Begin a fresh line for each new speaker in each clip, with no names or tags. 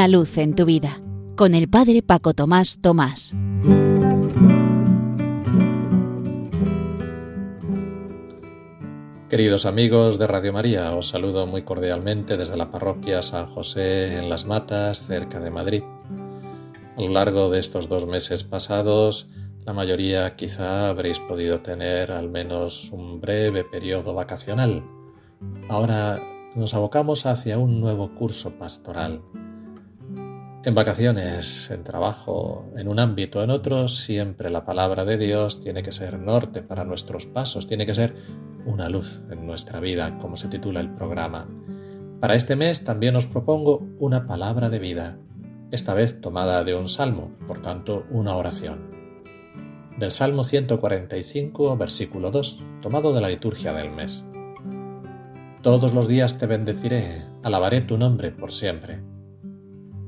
Una luz en tu vida con el Padre Paco Tomás Tomás.
Queridos amigos de Radio María, os saludo muy cordialmente desde la parroquia San José en Las Matas, cerca de Madrid. A lo largo de estos dos meses pasados, la mayoría quizá habréis podido tener al menos un breve periodo vacacional. Ahora nos abocamos hacia un nuevo curso pastoral en vacaciones, en trabajo, en un ámbito, o en otro, siempre la palabra de Dios tiene que ser norte para nuestros pasos, tiene que ser una luz en nuestra vida, como se titula el programa. Para este mes también os propongo una palabra de vida, esta vez tomada de un salmo, por tanto una oración. Del Salmo 145, versículo 2, tomado de la liturgia del mes. Todos los días te bendeciré, alabaré tu nombre por siempre.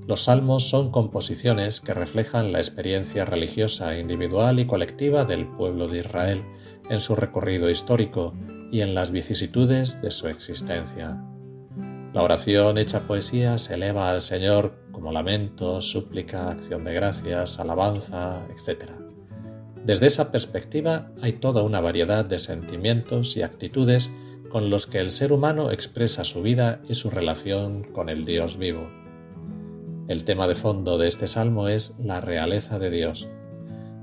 Los salmos son composiciones que reflejan la experiencia religiosa individual y colectiva del pueblo de Israel en su recorrido histórico y en las vicisitudes de su existencia. La oración hecha poesía se eleva al Señor como lamento, súplica, acción de gracias, alabanza, etc. Desde esa perspectiva hay toda una variedad de sentimientos y actitudes con los que el ser humano expresa su vida y su relación con el Dios vivo. El tema de fondo de este salmo es la realeza de Dios.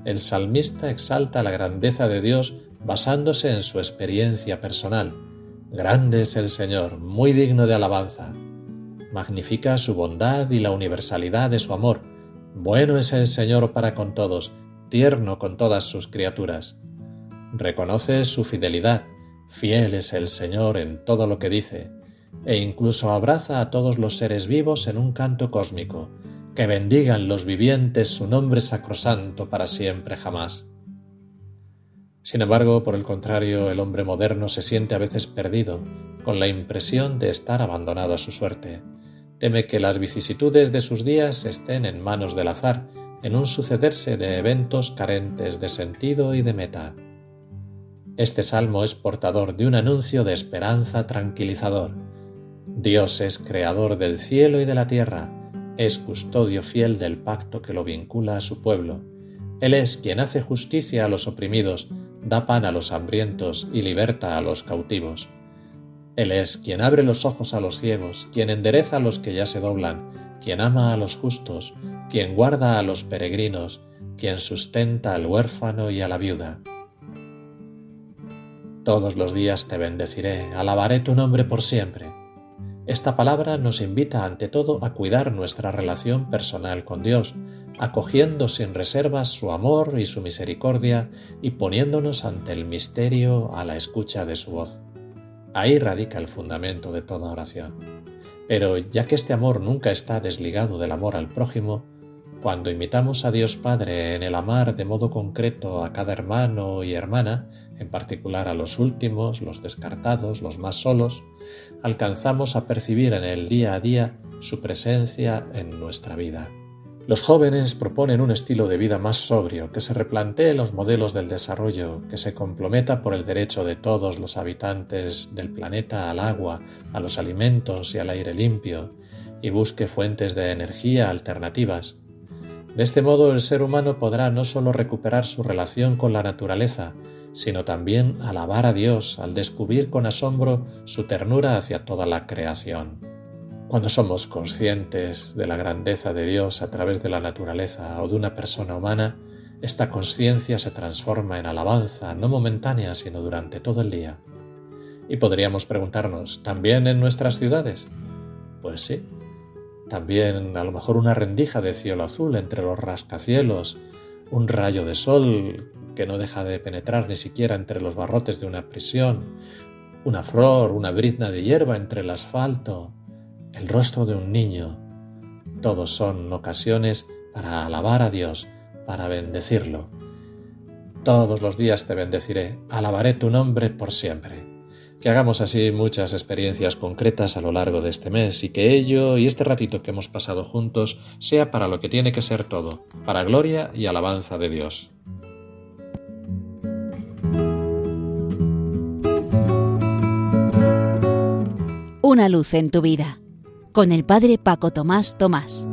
El salmista exalta la grandeza de Dios basándose en su experiencia personal. Grande es el Señor, muy digno de alabanza. Magnifica su bondad y la universalidad de su amor. Bueno es el Señor para con todos, tierno con todas sus criaturas. Reconoce su fidelidad, fiel es el Señor en todo lo que dice e incluso abraza a todos los seres vivos en un canto cósmico, que bendigan los vivientes su nombre sacrosanto para siempre jamás. Sin embargo, por el contrario, el hombre moderno se siente a veces perdido, con la impresión de estar abandonado a su suerte. Teme que las vicisitudes de sus días estén en manos del azar, en un sucederse de eventos carentes de sentido y de meta. Este salmo es portador de un anuncio de esperanza tranquilizador, Dios es creador del cielo y de la tierra, es custodio fiel del pacto que lo vincula a su pueblo. Él es quien hace justicia a los oprimidos, da pan a los hambrientos y liberta a los cautivos. Él es quien abre los ojos a los ciegos, quien endereza a los que ya se doblan, quien ama a los justos, quien guarda a los peregrinos, quien sustenta al huérfano y a la viuda. Todos los días te bendeciré, alabaré tu nombre por siempre. Esta palabra nos invita ante todo a cuidar nuestra relación personal con Dios, acogiendo sin reservas su amor y su misericordia y poniéndonos ante el misterio a la escucha de su voz. Ahí radica el fundamento de toda oración. Pero ya que este amor nunca está desligado del amor al prójimo, cuando imitamos a Dios Padre en el amar de modo concreto a cada hermano y hermana, en particular a los últimos, los descartados, los más solos, alcanzamos a percibir en el día a día su presencia en nuestra vida. Los jóvenes proponen un estilo de vida más sobrio, que se replantee los modelos del desarrollo, que se comprometa por el derecho de todos los habitantes del planeta al agua, a los alimentos y al aire limpio, y busque fuentes de energía alternativas. De este modo el ser humano podrá no solo recuperar su relación con la naturaleza, sino también alabar a Dios al descubrir con asombro su ternura hacia toda la creación. Cuando somos conscientes de la grandeza de Dios a través de la naturaleza o de una persona humana, esta conciencia se transforma en alabanza, no momentánea, sino durante todo el día. Y podríamos preguntarnos, ¿también en nuestras ciudades? Pues sí. También a lo mejor una rendija de cielo azul entre los rascacielos, un rayo de sol que no deja de penetrar ni siquiera entre los barrotes de una prisión, una flor, una brizna de hierba entre el asfalto, el rostro de un niño. Todos son ocasiones para alabar a Dios, para bendecirlo. Todos los días te bendeciré, alabaré tu nombre por siempre. Que hagamos así muchas experiencias concretas a lo largo de este mes y que ello y este ratito que hemos pasado juntos sea para lo que tiene que ser todo, para gloria y alabanza de Dios.
Una luz en tu vida, con el Padre Paco Tomás Tomás.